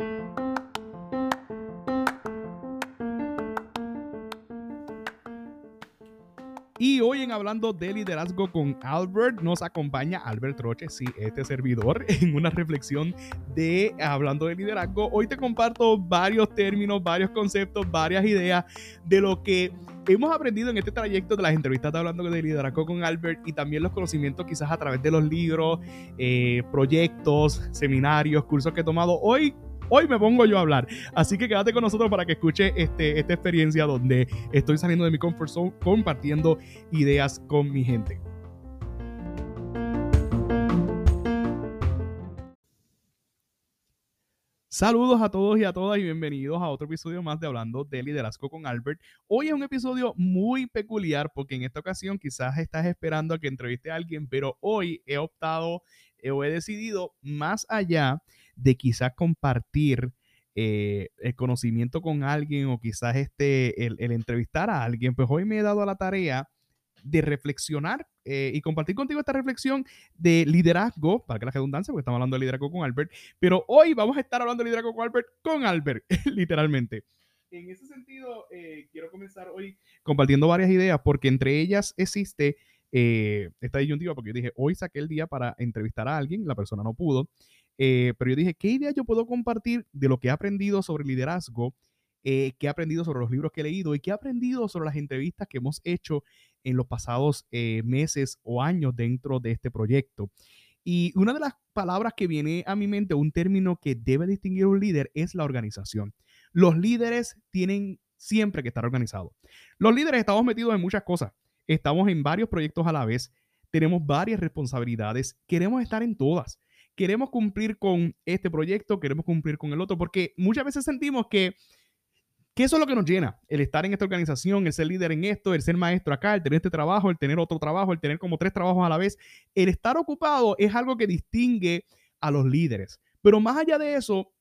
Y hoy en Hablando de Liderazgo con Albert nos acompaña Albert Roche, sí, este servidor, en una reflexión de Hablando de Liderazgo. Hoy te comparto varios términos, varios conceptos, varias ideas de lo que hemos aprendido en este trayecto de las entrevistas de Hablando de Liderazgo con Albert y también los conocimientos quizás a través de los libros, eh, proyectos, seminarios, cursos que he tomado. Hoy hoy me pongo yo a hablar. Así que quédate con nosotros para que escuche este, esta experiencia donde estoy saliendo de mi comfort zone compartiendo ideas con mi gente. Saludos a todos y a todas y bienvenidos a otro episodio más de Hablando de Liderazgo con Albert. Hoy es un episodio muy peculiar porque en esta ocasión quizás estás esperando a que entreviste a alguien, pero hoy he optado eh, o he decidido más allá de quizás compartir eh, el conocimiento con alguien o quizás este, el, entrevistar a alguien, pues hoy me he dado la tarea de reflexionar eh, y compartir contigo esta reflexión de liderazgo, para que la redundancia, porque estamos hablando de liderazgo con Albert, pero hoy vamos a estar hablando de liderazgo con Albert, con Albert, literalmente. En ese sentido, eh, quiero comenzar hoy compartiendo varias ideas, porque entre ellas existe esta disyuntiva, porque yo dije, hoy saqué el día para entrevistar a alguien, la persona no pudo, eh, pero yo dije, ¿qué idea yo puedo compartir de lo que he aprendido sobre liderazgo? Eh, qué he aprendido sobre los libros que he leído y qué he aprendido sobre las entrevistas que hemos hecho en los pasados eh, meses o años dentro de este proyecto. Y una de las palabras que viene a mi mente, un término que debe distinguir un líder, es la organización. Los líderes tienen siempre que estar organizados. Los líderes estamos metidos en muchas cosas. Estamos en varios proyectos a la vez. Tenemos varias responsabilidades. Queremos estar en todas queremos cumplir con este proyecto, queremos cumplir con el otro, porque muchas veces sentimos que, que eso es lo que nos llena, el estar en esta organización, el ser líder en esto, el ser maestro acá, el tener este trabajo, el tener otro trabajo, el tener como tres trabajos a la vez. El estar ocupado es algo que distingue a los líderes. Pero más allá de eso,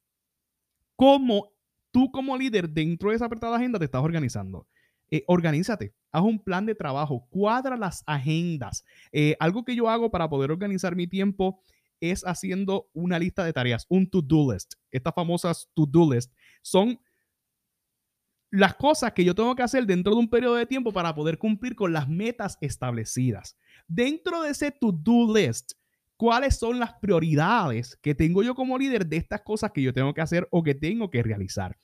¿cómo tú como líder dentro de esa apretada agenda te estás organizando? Eh, organízate, haz un plan de trabajo, cuadra las agendas. Eh, algo que yo hago para poder organizar mi tiempo es haciendo una lista de tareas, un to-do list. Estas famosas to-do list son las cosas que yo tengo que hacer dentro de un periodo de tiempo para poder cumplir con las metas establecidas. Dentro de ese to-do list, ¿cuáles son las prioridades que tengo yo como líder de estas cosas que yo tengo que hacer o que tengo que realizar?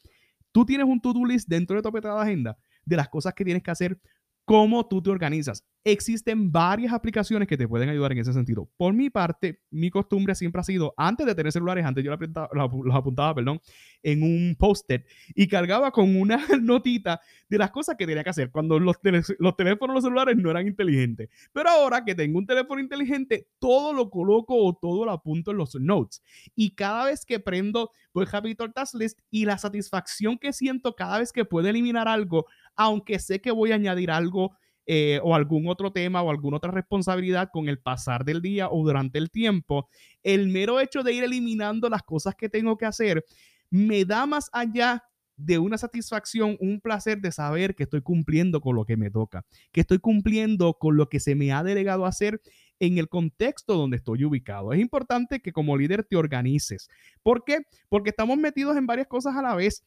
Tú tienes un to-do list dentro de tu apretada agenda de las cosas que tienes que hacer cómo tú te organizas. Existen varias aplicaciones que te pueden ayudar en ese sentido. Por mi parte, mi costumbre siempre ha sido, antes de tener celulares, antes yo los apuntaba, perdón, en un post-it y cargaba con una notita de las cosas que tenía que hacer cuando los, teléfonos, los celulares no eran inteligentes. Pero ahora que tengo un teléfono inteligente, todo lo coloco o todo lo apunto en los notes. Y cada vez que prendo, pues Capital Task List y la satisfacción que siento cada vez que puedo eliminar algo, aunque sé que voy a añadir algo eh, o algún otro tema o alguna otra responsabilidad con el pasar del día o durante el tiempo, el mero hecho de ir eliminando las cosas que tengo que hacer me da más allá de una satisfacción, un placer de saber que estoy cumpliendo con lo que me toca, que estoy cumpliendo con lo que se me ha delegado hacer en el contexto donde estoy ubicado. Es importante que como líder te organices. ¿Por qué? Porque estamos metidos en varias cosas a la vez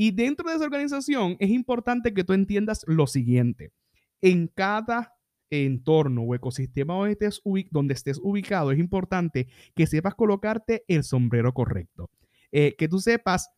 y dentro de esa organización es importante que tú entiendas lo siguiente. En cada entorno o ecosistema donde estés, donde estés ubicado, es importante que sepas colocarte el sombrero correcto. Eh, que tú sepas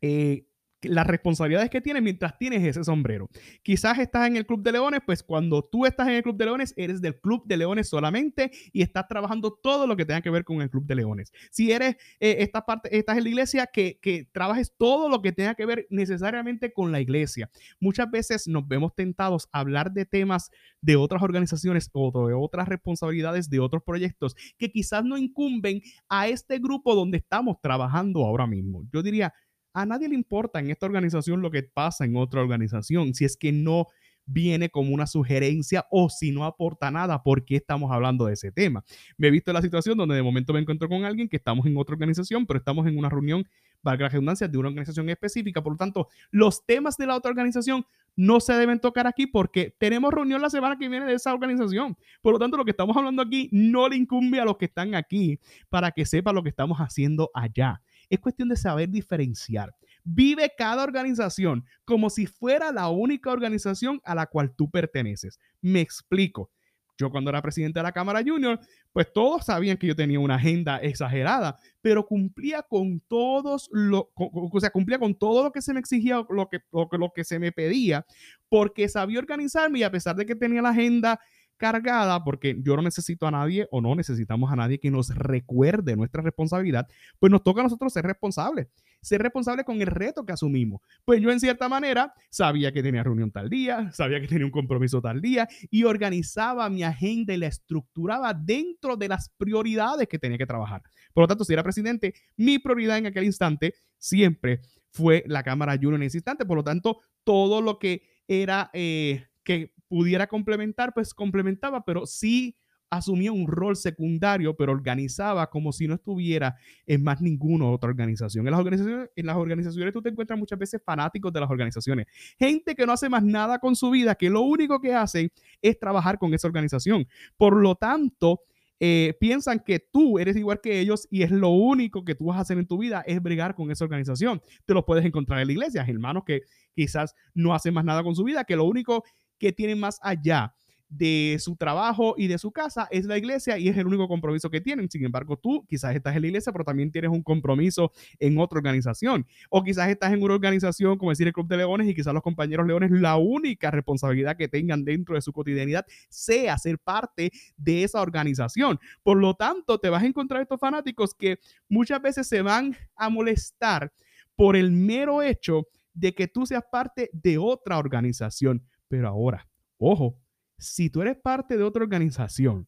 eh, las responsabilidades que tienes mientras tienes ese sombrero. Quizás estás en el Club de Leones, pues cuando tú estás en el Club de Leones, eres del Club de Leones solamente y estás trabajando todo lo que tenga que ver con el Club de Leones. Si eres, eh, esta parte, estás en la iglesia, que, que trabajes todo lo que tenga que ver necesariamente con la iglesia. Muchas veces nos vemos tentados a hablar de temas de otras organizaciones o de otras responsabilidades de otros proyectos que quizás no incumben a este grupo donde estamos trabajando ahora mismo. Yo diría, a nadie le importa en esta organización lo que pasa en otra organización, si es que no viene como una sugerencia o si no aporta nada, ¿por qué estamos hablando de ese tema? Me he visto la situación donde de momento me encuentro con alguien que estamos en otra organización, pero estamos en una reunión, valga la redundancia, de una organización específica. Por lo tanto, los temas de la otra organización no se deben tocar aquí porque tenemos reunión la semana que viene de esa organización. Por lo tanto, lo que estamos hablando aquí no le incumbe a los que están aquí para que sepa lo que estamos haciendo allá. Es cuestión de saber diferenciar. Vive cada organización como si fuera la única organización a la cual tú perteneces. Me explico. Yo cuando era presidente de la Cámara Junior, pues todos sabían que yo tenía una agenda exagerada, pero cumplía con todos lo, o sea, cumplía con todo lo que se me exigía, lo que, lo, lo que se me pedía, porque sabía organizarme y a pesar de que tenía la agenda cargada, porque yo no necesito a nadie o no necesitamos a nadie que nos recuerde nuestra responsabilidad, pues nos toca a nosotros ser responsables, ser responsables con el reto que asumimos. Pues yo en cierta manera sabía que tenía reunión tal día, sabía que tenía un compromiso tal día y organizaba mi agenda y la estructuraba dentro de las prioridades que tenía que trabajar. Por lo tanto, si era presidente, mi prioridad en aquel instante siempre fue la Cámara Junior en ese instante. Por lo tanto, todo lo que era eh, que pudiera complementar, pues complementaba, pero sí asumía un rol secundario, pero organizaba como si no estuviera en más ninguna otra organización. En las organizaciones, en las organizaciones tú te encuentras muchas veces fanáticos de las organizaciones, gente que no hace más nada con su vida, que lo único que hace es trabajar con esa organización. Por lo tanto, eh, piensan que tú eres igual que ellos y es lo único que tú vas a hacer en tu vida es bregar con esa organización. Te lo puedes encontrar en la iglesia, hermanos que quizás no hacen más nada con su vida, que lo único que tienen más allá de su trabajo y de su casa es la iglesia y es el único compromiso que tienen. Sin embargo, tú quizás estás en la iglesia, pero también tienes un compromiso en otra organización. O quizás estás en una organización, como decir el Club de Leones, y quizás los compañeros Leones, la única responsabilidad que tengan dentro de su cotidianidad sea ser parte de esa organización. Por lo tanto, te vas a encontrar estos fanáticos que muchas veces se van a molestar por el mero hecho de que tú seas parte de otra organización pero ahora, ojo, si tú eres parte de otra organización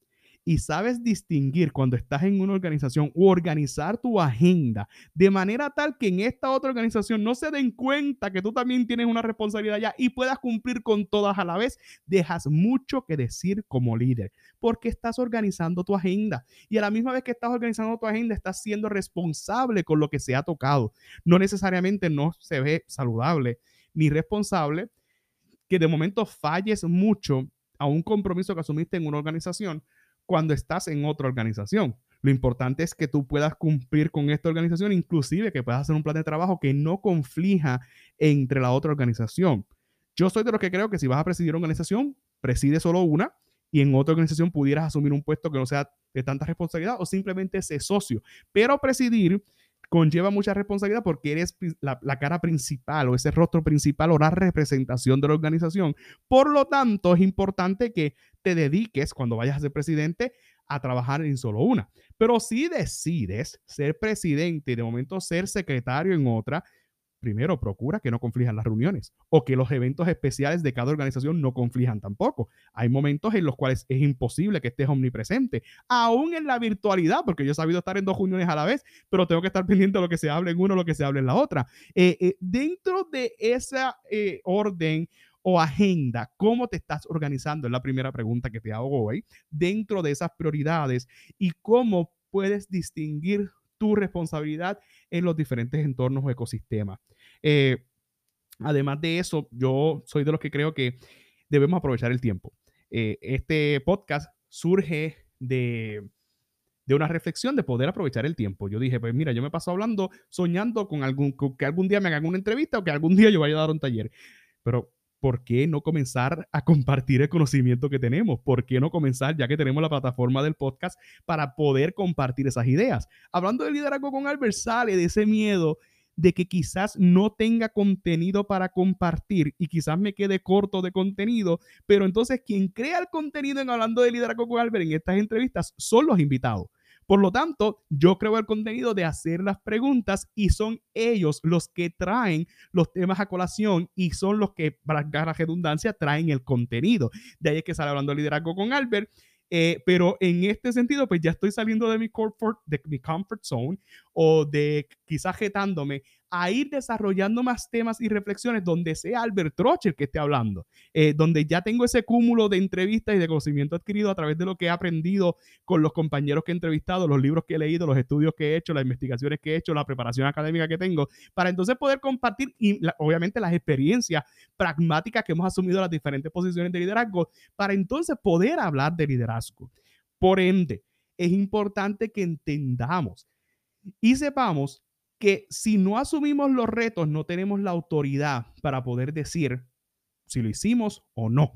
y sabes distinguir cuando estás en una organización o organizar tu agenda de manera tal que en esta otra organización no se den cuenta que tú también tienes una responsabilidad ya y puedas cumplir con todas a la vez, dejas mucho que decir como líder porque estás organizando tu agenda y a la misma vez que estás organizando tu agenda estás siendo responsable con lo que se ha tocado. No necesariamente no se ve saludable ni responsable que de momento falles mucho a un compromiso que asumiste en una organización cuando estás en otra organización. Lo importante es que tú puedas cumplir con esta organización, inclusive que puedas hacer un plan de trabajo que no conflija entre la otra organización. Yo soy de los que creo que si vas a presidir una organización, preside solo una y en otra organización pudieras asumir un puesto que no sea de tanta responsabilidad o simplemente ser socio. Pero presidir conlleva mucha responsabilidad porque eres la, cara principal o ese rostro principal o la representación de la organización. Por lo tanto, es importante que te dediques cuando vayas a ser presidente a trabajar en solo una. Pero si decides ser presidente y de momento ser secretario en otra, primero procura que no conflijan las reuniones o que los eventos especiales de cada organización no conflijan tampoco. Hay momentos en los cuales es imposible que estés omnipresente, aún en la virtualidad, porque yo he sabido estar en dos reuniones a la vez, pero tengo que estar pendiente de lo que se hable en uno, lo que se hable en la otra. Eh, eh, dentro de esa eh, orden o agenda, ¿cómo te estás organizando? Es la primera pregunta que te hago hoy. Dentro de esas prioridades y cómo puedes distinguir tu responsabilidad en los diferentes entornos o ecosistemas. Eh, además de eso, yo soy de los que creo que debemos aprovechar el tiempo. Eh, este podcast surge de, de una reflexión de poder aprovechar el tiempo. Yo dije, pues mira, yo me paso hablando, soñando con, algún, que algún día me hagan una entrevista o que algún día yo vaya a dar un taller. Pero ¿por qué no comenzar a compartir el conocimiento que tenemos? ¿Por qué no comenzar, ya que tenemos la plataforma del podcast, para poder compartir esas ideas? Hablando de liderazgo con Albert, sale de ese miedo de que quizás no tenga contenido para compartir y quizás me quede corto de contenido, pero entonces quien crea el contenido en Hablando de Liderazgo con Albert en estas entrevistas son los invitados. Por lo tanto, yo creo el contenido de hacer las preguntas y son ellos los que traen los temas a colación y son los que, para la redundancia, traen el contenido. De ahí es que sale hablando de liderazgo con Albert. Eh, pero en este sentido, pues ya estoy saliendo de mi comfort, de mi comfort zone o de quizás jetándome a ir desarrollando más temas y reflexiones donde sea Albert Trocher que esté hablando, eh, donde ya tengo ese cúmulo de entrevistas y de conocimiento adquirido a través de lo que he aprendido con los compañeros que he entrevistado, los libros que he leído, los estudios que he hecho, las investigaciones que he hecho, la preparación académica que tengo, para entonces poder compartir y obviamente las experiencias pragmáticas que hemos asumido las diferentes posiciones de liderazgo, para entonces poder hablar de liderazgo. Por ende, es importante que entendamos y sepamos que si no asumimos los retos, no tenemos la autoridad para poder decir si lo hicimos o no.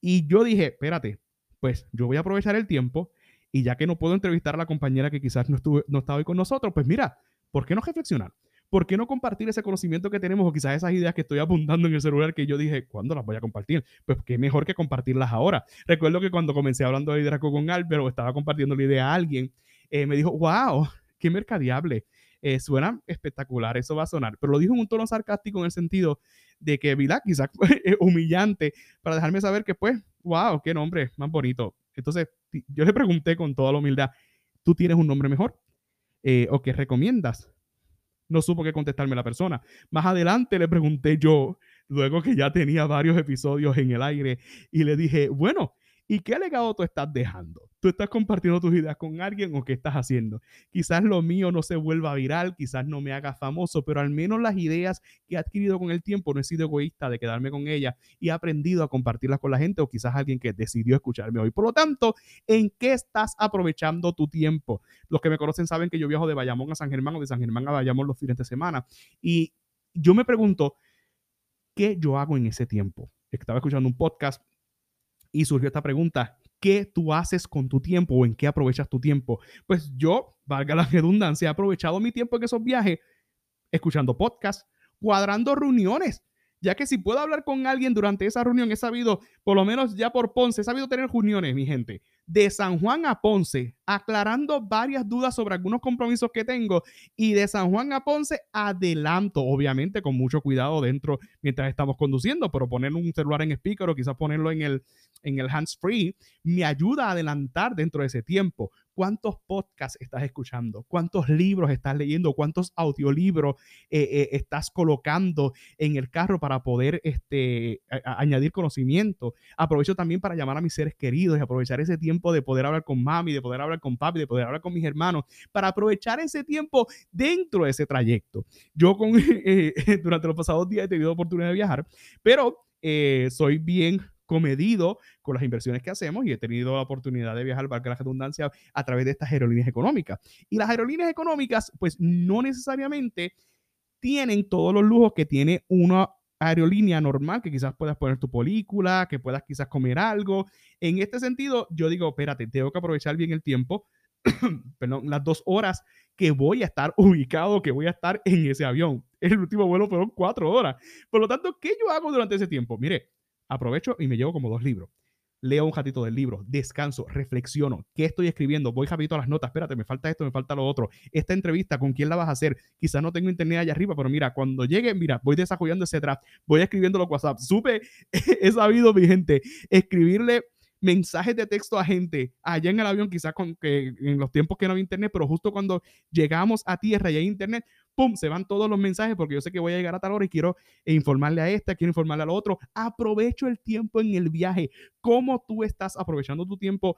Y yo dije, espérate, pues yo voy a aprovechar el tiempo y ya que no puedo entrevistar a la compañera que quizás no, estuvo, no estaba hoy con nosotros, pues mira, ¿por qué no reflexionar? ¿Por qué no compartir ese conocimiento que tenemos o quizás esas ideas que estoy apuntando en el celular que yo dije, ¿cuándo las voy a compartir? Pues qué mejor que compartirlas ahora. Recuerdo que cuando comencé hablando de liderazgo con Albert o estaba compartiendo la idea a alguien, eh, me dijo, wow, qué mercadiable. Eh, suena espectacular, eso va a sonar, pero lo dijo en un tono sarcástico en el sentido de que, ¿verdad? Quizás humillante para dejarme saber que, pues, wow, qué nombre más bonito. Entonces, yo le pregunté con toda la humildad, ¿tú tienes un nombre mejor? Eh, ¿O qué recomiendas? No supo qué contestarme la persona. Más adelante le pregunté yo, luego que ya tenía varios episodios en el aire, y le dije, bueno, ¿Y qué legado tú estás dejando? ¿Tú estás compartiendo tus ideas con alguien o qué estás haciendo? Quizás lo mío no se vuelva viral, quizás no me haga famoso, pero al menos las ideas que he adquirido con el tiempo no he sido egoísta de quedarme con ellas y he aprendido a compartirlas con la gente o quizás alguien que decidió escucharme hoy. Por lo tanto, ¿en qué estás aprovechando tu tiempo? Los que me conocen saben que yo viajo de Bayamón a San Germán o de San Germán a Bayamón los fines de semana y yo me pregunto, ¿qué yo hago en ese tiempo? Estaba escuchando un podcast y surgió esta pregunta, ¿qué tú haces con tu tiempo o en qué aprovechas tu tiempo? Pues yo, valga la redundancia, he aprovechado mi tiempo en esos viajes escuchando podcasts, cuadrando reuniones, ya que si puedo hablar con alguien durante esa reunión, he sabido, por lo menos ya por Ponce, he sabido tener reuniones, mi gente, de San Juan a Ponce, aclarando varias dudas sobre algunos compromisos que tengo y de San Juan a Ponce adelanto, obviamente con mucho cuidado dentro mientras estamos conduciendo, pero poner un celular en speaker o quizás ponerlo en el, en el hands free me ayuda a adelantar dentro de ese tiempo. ¿Cuántos podcasts estás escuchando? ¿Cuántos libros estás leyendo? ¿Cuántos audiolibros eh, eh, estás colocando en el carro para poder este, añadir conocimiento? Aprovecho también para llamar a mis seres queridos y aprovechar ese tiempo de poder hablar con mami, de poder hablar con papi, de poder hablar con mis hermanos, para aprovechar ese tiempo dentro de ese trayecto. Yo con, eh, durante los pasados días he tenido oportunidad de viajar, pero soy bien comedido con las inversiones que hacemos y he tenido la oportunidad de viajar, valga la redundancia, a través de estas aerolíneas económicas. Y las aerolíneas económicas, pues no necesariamente tienen todos los lujos que tiene una aerolínea normal, que quizás puedas poner tu película, que puedas quizás comer algo. En este sentido, yo digo, espérate, tengo que aprovechar bien el tiempo, perdón, las dos horas que voy a estar ubicado, que voy a estar en ese avión. El último vuelo fueron cuatro horas. Por lo tanto, ¿qué yo hago durante ese tiempo? Mire, aprovecho y me llevo como dos libros. Leo un ratito del libro, descanso, reflexiono. ¿Qué estoy escribiendo? Voy rapidito a las notas. Espérate, me falta esto, me falta lo otro. Esta entrevista, ¿con quién la vas a hacer? Quizás no tengo internet allá arriba, pero mira, cuando llegue, mira, voy desarrollando ese draft, voy escribiendo los WhatsApp. Supe, he sabido, mi gente, escribirle mensajes de texto a gente allá en el avión, quizás con que en los tiempos que no había internet, pero justo cuando llegamos a tierra y hay internet, ¡pum! Se van todos los mensajes porque yo sé que voy a llegar a tal hora y quiero informarle a esta, quiero informarle al otro. Aprovecho el tiempo en el viaje. ¿Cómo tú estás aprovechando tu tiempo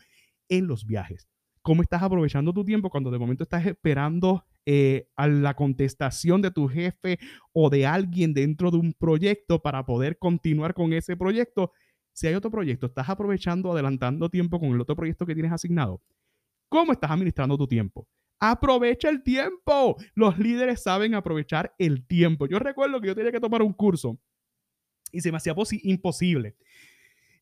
en los viajes? ¿Cómo estás aprovechando tu tiempo cuando de momento estás esperando eh, a la contestación de tu jefe o de alguien dentro de un proyecto para poder continuar con ese proyecto? Si hay otro proyecto, estás aprovechando, adelantando tiempo con el otro proyecto que tienes asignado. ¿Cómo estás administrando tu tiempo? Aprovecha el tiempo. Los líderes saben aprovechar el tiempo. Yo recuerdo que yo tenía que tomar un curso y se me hacía imposible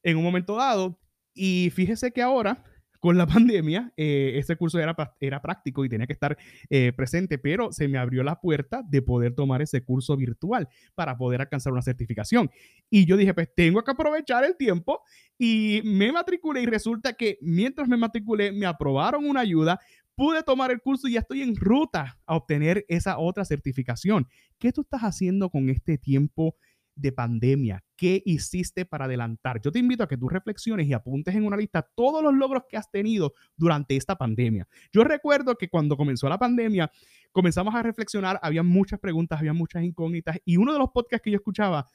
en un momento dado. Y fíjese que ahora con la pandemia, eh, ese curso era, era práctico y tenía que estar eh, presente, pero se me abrió la puerta de poder tomar ese curso virtual para poder alcanzar una certificación. Y yo dije, pues tengo que aprovechar el tiempo y me matriculé y resulta que mientras me matriculé me aprobaron una ayuda pude tomar el curso y ya estoy en ruta a obtener esa otra certificación. ¿Qué tú estás haciendo con este tiempo de pandemia? ¿Qué hiciste para adelantar? Yo te invito a que tú reflexiones y apuntes en una lista todos los logros que has tenido durante esta pandemia. Yo recuerdo que cuando comenzó la pandemia, comenzamos a reflexionar, había muchas preguntas, había muchas incógnitas y uno de los podcasts que yo escuchaba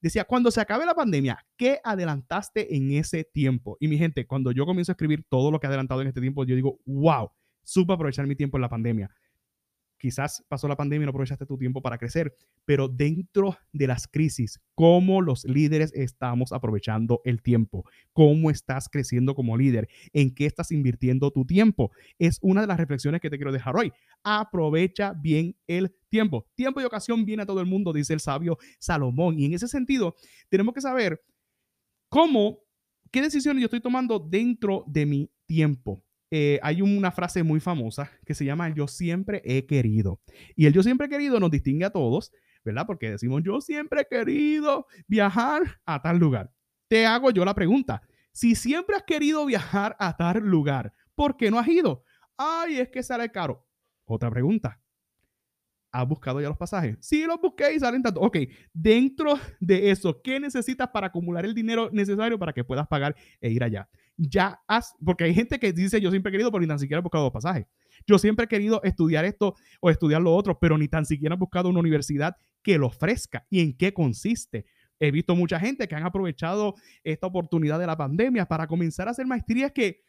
decía, cuando se acabe la pandemia, ¿qué adelantaste en ese tiempo? Y mi gente, cuando yo comienzo a escribir todo lo que he adelantado en este tiempo, yo digo, wow, supe aprovechar mi tiempo en la pandemia quizás pasó la pandemia y no aprovechaste tu tiempo para crecer, pero dentro de las crisis, ¿cómo los líderes estamos aprovechando el tiempo? ¿Cómo estás creciendo como líder? ¿En qué estás invirtiendo tu tiempo? Es una de las reflexiones que te quiero dejar hoy. Aprovecha bien el tiempo. Tiempo y ocasión viene a todo el mundo, dice el sabio Salomón. Y en ese sentido, tenemos que saber cómo, qué decisiones yo estoy tomando dentro de mi tiempo. Eh, hay una frase muy famosa que se llama yo siempre he querido. Y el yo siempre he querido nos distingue a todos, ¿verdad? Porque decimos yo siempre he querido viajar a tal lugar. Te hago yo la pregunta, si siempre has querido viajar a tal lugar, ¿por qué no has ido? Ay, es que sale caro. Otra pregunta, ¿Has buscado ya los pasajes? Sí, los busqué y salen tanto. Ok, dentro de eso, ¿qué necesitas para acumular el dinero necesario para que puedas pagar e ir allá? Ya has, porque hay gente que dice, yo siempre he querido, pero ni tan siquiera he buscado los pasajes. Yo siempre he querido estudiar esto o estudiar lo otro, pero ni tan siquiera he buscado una universidad que lo ofrezca y en qué consiste. He visto mucha gente que han aprovechado esta oportunidad de la pandemia para comenzar a hacer maestrías que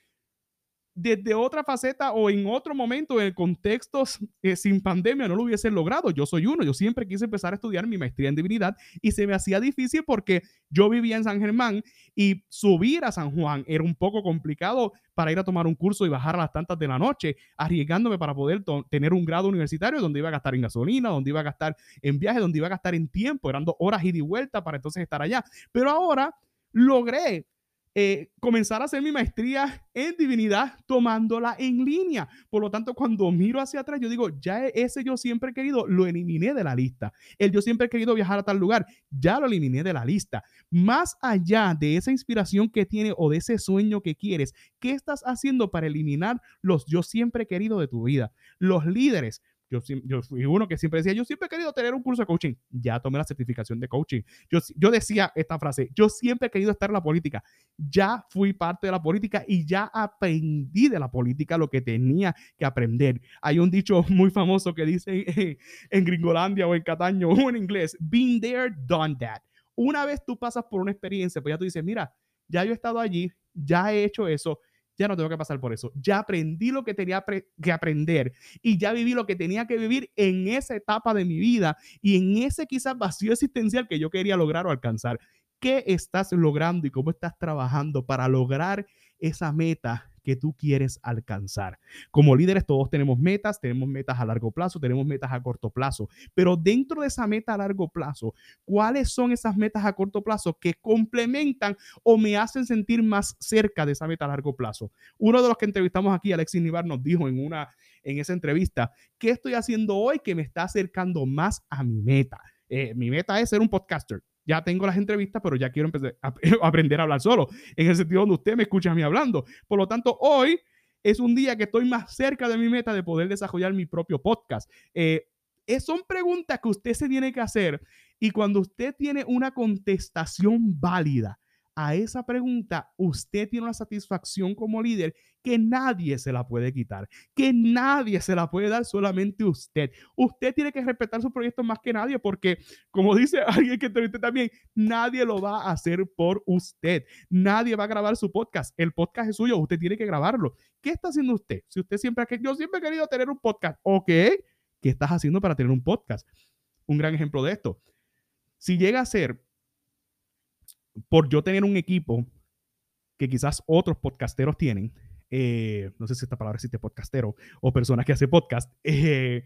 desde otra faceta o en otro momento, en contextos eh, sin pandemia, no lo hubiese logrado. Yo soy uno, yo siempre quise empezar a estudiar mi maestría en divinidad y se me hacía difícil porque yo vivía en San Germán y subir a San Juan era un poco complicado para ir a tomar un curso y bajar a las tantas de la noche, arriesgándome para poder tener un grado universitario donde iba a gastar en gasolina, donde iba a gastar en viaje, donde iba a gastar en tiempo, eran dos horas y de vuelta para entonces estar allá. Pero ahora logré eh, comenzar a hacer mi maestría en divinidad tomándola en línea. Por lo tanto, cuando miro hacia atrás, yo digo, ya e, ese yo siempre querido, lo eliminé de la lista. El yo siempre querido viajar a tal lugar, ya lo eliminé de la lista. Más allá de esa inspiración que tiene o de ese sueño que quieres, ¿qué estás haciendo para eliminar los yo siempre he querido de tu vida? Los líderes yo, fui uno que siempre decía, yo siempre he querido tener un curso de coaching. Ya tomé la certificación de coaching. Yo, yo decía esta frase, yo siempre he querido estar en la política. Ya fui parte de la política y ya aprendí de la política lo que tenía que aprender. Hay un dicho muy famoso que dice en Gringolandia o en Cataño o en inglés, been there, done that. Una vez tú pasas por una experiencia, pues ya tú dices, mira, ya yo he estado allí, ya he hecho eso, ya no tengo que pasar por eso. Ya aprendí lo que tenía que aprender y ya viví lo que tenía que vivir en esa etapa de mi vida y en ese quizás vacío existencial que yo quería lograr o alcanzar. ¿Qué estás logrando y cómo estás trabajando para lograr esa meta que tú quieres alcanzar. Como líderes todos tenemos metas, tenemos metas a largo plazo, tenemos metas a corto plazo, pero dentro de esa meta a largo plazo, ¿cuáles son esas metas a corto plazo que complementan o me hacen sentir más cerca de esa meta a largo plazo? Uno de los que entrevistamos aquí, Alexis Nivar, nos dijo en una en esa entrevista, ¿qué estoy haciendo hoy que me está acercando más a mi meta? Eh, mi meta es ser un podcaster ya tengo las entrevistas, pero ya quiero empezar a, aprender a hablar solo, en el sentido donde usted me escucha a mí hablando. Por lo tanto, hoy es un día que estoy más cerca de mi meta de poder desarrollar mi propio podcast. Eh, son preguntas que usted se tiene que hacer y cuando usted tiene una contestación válida a esa pregunta, usted tiene una satisfacción como líder que nadie se la puede quitar, que nadie se la puede dar solamente usted. Usted tiene que respetar su proyecto más que nadie porque, como dice alguien que te también, nadie lo va a hacer por usted. Nadie va a grabar su podcast. El podcast es suyo, usted tiene que grabarlo. ¿Qué está haciendo usted? Si usted siempre, yo siempre he querido tener un podcast, ok, ¿qué estás haciendo para tener un podcast? Un gran ejemplo de esto. Si llega a ser por yo tener un equipo que quizás otros podcasteros tienen, eh, no sé si esta palabra existe podcastero o personas que hacen podcast, eh,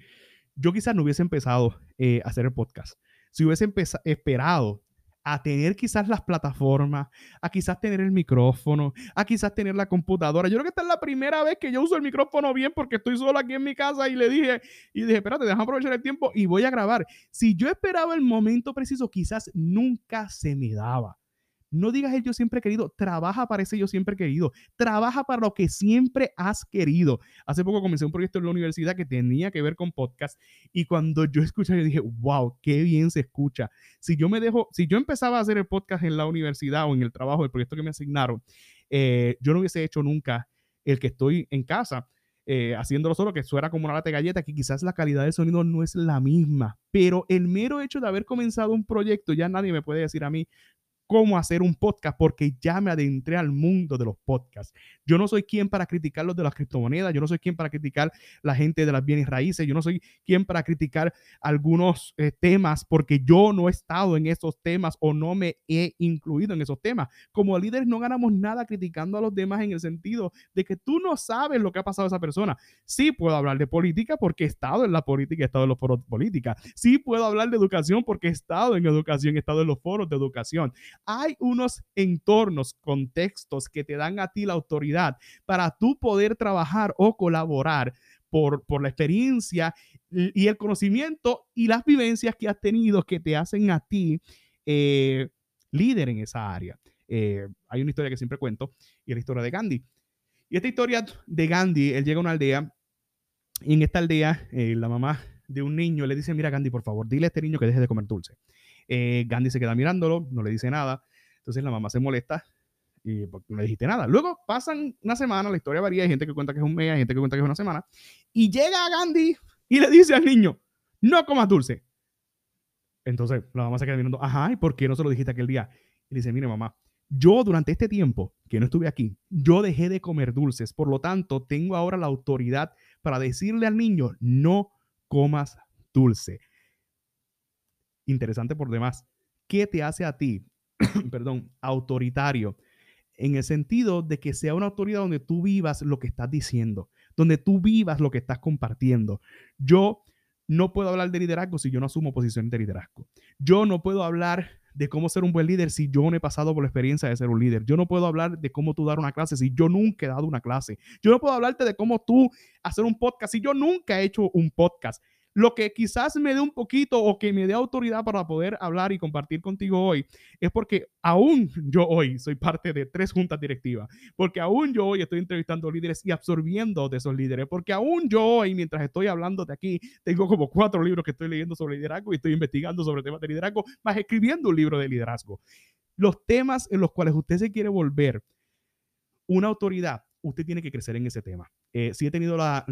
yo quizás no hubiese empezado eh, a hacer el podcast. Si hubiese esperado a tener quizás las plataformas, a quizás tener el micrófono, a quizás tener la computadora. Yo creo que esta es la primera vez que yo uso el micrófono bien porque estoy solo aquí en mi casa y le dije, y dije, espérate, déjame aprovechar el tiempo y voy a grabar. Si yo esperaba el momento preciso, quizás nunca se me daba. No digas el yo siempre he querido, trabaja para ese yo siempre he querido, trabaja para lo que siempre has querido. Hace poco comencé un proyecto en la universidad que tenía que ver con podcast y cuando yo escuché, yo dije, wow, qué bien se escucha. Si yo me dejo, si yo empezaba a hacer el podcast en la universidad o en el trabajo, el proyecto que me asignaron, eh, yo no hubiese hecho nunca el que estoy en casa. Eh, haciéndolo solo, que suena como una lata de galleta, que quizás la calidad del sonido no es la misma, pero el mero hecho de haber comenzado un proyecto, ya nadie me puede decir a mí, cómo hacer un podcast porque ya me adentré al mundo de los podcasts. Yo no soy quien para criticar los de las criptomonedas, yo no soy quien para criticar la gente de las bienes raíces, yo no soy quien para criticar algunos eh, temas porque yo no he estado en esos temas o no me he incluido en esos temas. Como líderes no ganamos nada criticando a los demás en el sentido de que tú no sabes lo que ha pasado a esa persona. Sí puedo hablar de política porque he estado en la política, he estado en los foros de política. Sí puedo hablar de educación porque he estado en educación, he estado en los foros de educación. Hay unos entornos, contextos que te dan a ti la autoridad para tú poder trabajar o colaborar por, por, la experiencia y el conocimiento y las vivencias que has tenido que te hacen a ti eh, líder en esa área. Eh, hay una historia que siempre cuento y es la historia de Gandhi. Y esta historia de Gandhi, él llega a una aldea y en esta aldea eh, la mamá de un niño le dice, mira Gandhi, por favor, dile a este niño que deje de comer dulce. Eh, Gandhi se queda mirándolo, no le dice nada. Entonces la mamá se molesta y pues, no le dijiste nada. Luego pasan una semana, la historia varía, hay gente que cuenta que es un mes, hay gente que cuenta que es una semana, y llega Gandhi y le dice al niño, no comas dulce. Entonces la mamá se queda mirando, ajá, ¿y por qué no se lo dijiste aquel día? Y dice, mire mamá, yo durante este tiempo que no estuve aquí, yo dejé de comer dulces, por lo tanto tengo ahora la autoridad para decirle al niño, no comas dulce. Interesante por demás. ¿Qué te hace a ti, perdón, autoritario? En el sentido de que sea una autoridad donde tú vivas lo que estás diciendo, donde tú vivas lo que estás compartiendo. Yo no puedo hablar de liderazgo si yo no asumo posición de liderazgo. Yo no puedo hablar de cómo ser un buen líder si yo no he pasado por la experiencia de ser un líder. Yo no puedo hablar de cómo tú dar una clase si yo nunca he dado una clase. Yo no puedo hablarte de cómo tú hacer un podcast si yo nunca he hecho un podcast. Lo que quizás me dé un poquito o que me dé autoridad para poder hablar y compartir contigo hoy es porque aún yo hoy soy parte de tres juntas directivas, porque aún yo hoy estoy entrevistando líderes y absorbiendo de esos líderes, porque aún yo hoy, mientras estoy hablando de aquí, tengo como cuatro libros que estoy leyendo sobre liderazgo y estoy investigando sobre temas de liderazgo, más escribiendo un libro de liderazgo. Los temas en los cuales usted se quiere volver una autoridad, usted tiene que crecer en ese tema. Eh, sí he tenido la,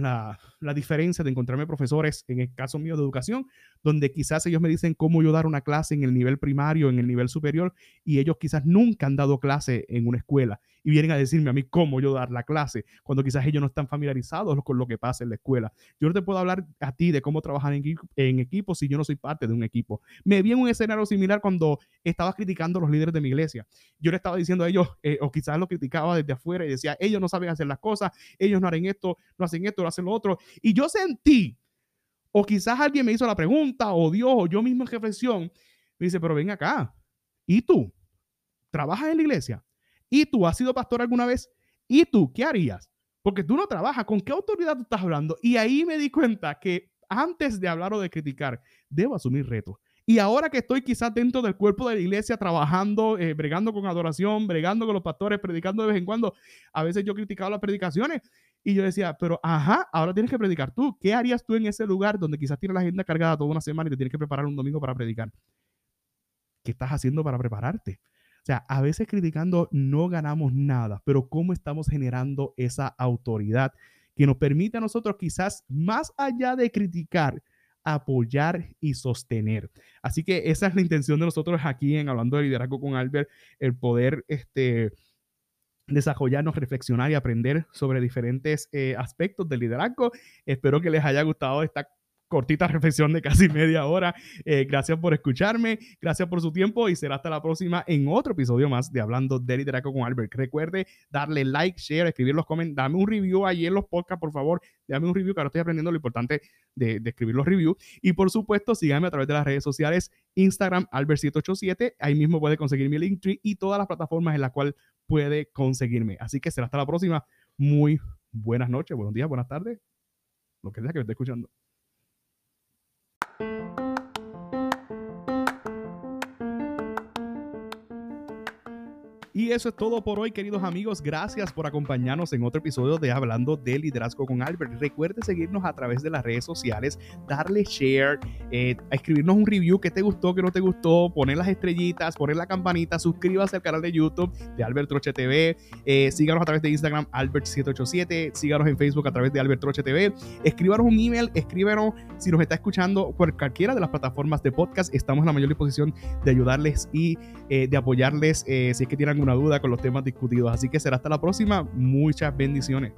la, diferencia de encontrarme profesores, en el caso mío de educación, donde quizás ellos me dicen cómo yo dar una clase en el nivel primario, en el nivel superior, y ellos quizás nunca han dado clase en una escuela y vienen a decirme a mí cómo yo dar la clase, cuando quizás ellos no están familiarizados con lo que pasa en la escuela. Yo no te puedo hablar a ti de cómo trabajar en, en equipo si yo no soy parte de un equipo. Me vi en un escenario similar cuando estaba criticando a los líderes de mi iglesia. Yo le estaba diciendo a ellos, eh, o quizás lo criticaba desde afuera y decía, ellos no saben hacer las cosas, ellos no harán esto, no hacen esto, no hacen lo otro. Y yo sentí, o quizás alguien me hizo la pregunta, o Dios, o yo mismo en reflexión, me dice, pero ven acá, ¿y tú? ¿Trabajas en la iglesia? ¿Y tú has sido pastor alguna vez? ¿Y tú qué harías? Porque tú no trabajas. ¿Con qué autoridad tú estás hablando? Y ahí me di cuenta que antes de hablar o de criticar, debo asumir retos. Y ahora que estoy quizás dentro del cuerpo de la iglesia, trabajando, eh, bregando con adoración, bregando con los pastores, predicando de vez en cuando, a veces yo criticaba las predicaciones y yo decía, pero ajá, ahora tienes que predicar tú. ¿Qué harías tú en ese lugar donde quizás tienes la agenda cargada toda una semana y te tienes que preparar un domingo para predicar? ¿Qué estás haciendo para prepararte? O sea, a veces criticando no ganamos nada, pero cómo estamos generando esa autoridad que nos permite a nosotros quizás más allá de criticar, apoyar y sostener. Así que esa es la intención de nosotros aquí en Hablando de Liderazgo con Albert, el poder este, desarrollarnos, reflexionar y aprender sobre diferentes eh, aspectos del liderazgo. Espero que les haya gustado esta cortita reflexión de casi media hora. Eh, gracias por escucharme, gracias por su tiempo y será hasta la próxima en otro episodio más de Hablando de Liderazgo con Albert. Recuerde darle like, share, escribir los comentarios, dame un review ahí en los podcasts, por favor. Dame un review, que ahora estoy aprendiendo lo importante de, escribir los reviews. Y por supuesto, síganme a través de las redes sociales, Instagram, Albert787. Ahí mismo puede conseguir mi Linktree y todas las plataformas en las cuales puede conseguirme. Así que será hasta la próxima. Muy buenas noches, buenos días, buenas tardes, lo que sea que me esté escuchando. Eso es todo por hoy, queridos amigos. Gracias por acompañarnos en otro episodio de Hablando de Liderazgo con Albert. Recuerde seguirnos a través de las redes sociales, darle share, eh, escribirnos un review que te gustó, que no te gustó, poner las estrellitas, poner la campanita, suscríbase al canal de YouTube de Albert Troche TV, eh, síganos a través de Instagram Albert787, síganos en Facebook a través de Albert Troche TV, escríbanos un email, escríbanos si nos está escuchando por cualquiera de las plataformas de podcast. Estamos en la mayor disposición de ayudarles y eh, de apoyarles si es que tienen alguna con los temas discutidos. Así que será hasta la próxima. Muchas bendiciones.